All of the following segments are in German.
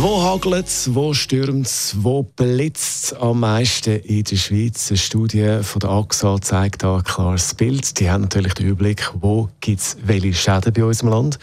wo hagelt es, wo stürmt es, wo blitzt es am meisten in der Schweiz? Eine Studie von der AXA zeigt da ein klares Bild. Die haben natürlich den Überblick, wo gibt es welche Schäden bei uns im Land.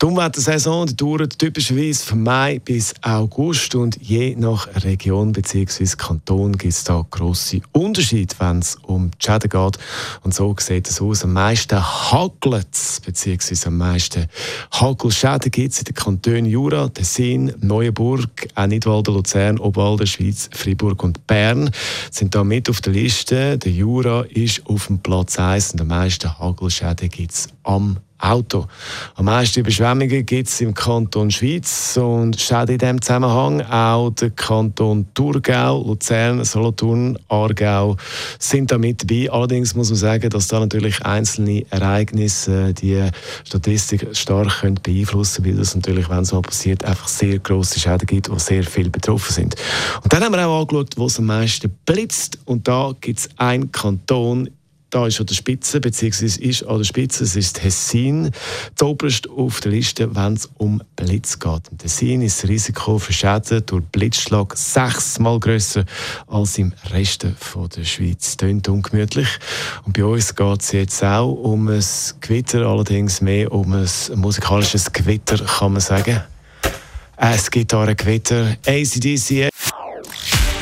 Die Umweltsaison die dauert typischerweise von Mai bis August und je nach Region bzw. Kanton gibt es da grosse Unterschiede, wenn es um die Schäden geht. Und so sieht es aus. Am meisten hagelt es, bzw. am meisten Hagelschäden gibt es in den Kantonen Jura, Tessin, Neuenburg, auch Nidwalden, Luzern, Obwalden, Schweiz, Fribourg und Bern sind da mit auf der Liste. Der Jura ist auf dem Platz 1 und am meisten Hagelschäden gibt es am Auto. Am meisten Überschwemmungen gibt es im Kanton Schweiz und steht in diesem Zusammenhang auch der Kanton Thurgau, Luzern, Solothurn, Aargau sind da mit dabei. Allerdings muss man sagen, dass da natürlich einzelne Ereignisse die Statistik stark können beeinflussen können, weil es natürlich, wenn es mal passiert, einfach sehr grosse Schäden gibt, wo sehr viele betroffen sind. Und dann haben wir auch angeschaut, wo es am meisten blitzt und da gibt es einen Kanton da ist an der Spitze, beziehungsweise ist an der Spitze, es ist Tessin, zoberst auf der Liste, wenn es um Blitz geht. Im Tessin ist das Risiko für Schäden durch Blitzschlag sechsmal grösser als im Rest der Schweiz. Tönt ungemütlich. Und bei uns geht es jetzt auch um ein Gewitter, allerdings mehr um ein musikalisches Gewitter, kann man sagen. Es gibt da ein Gewitter. ACDC.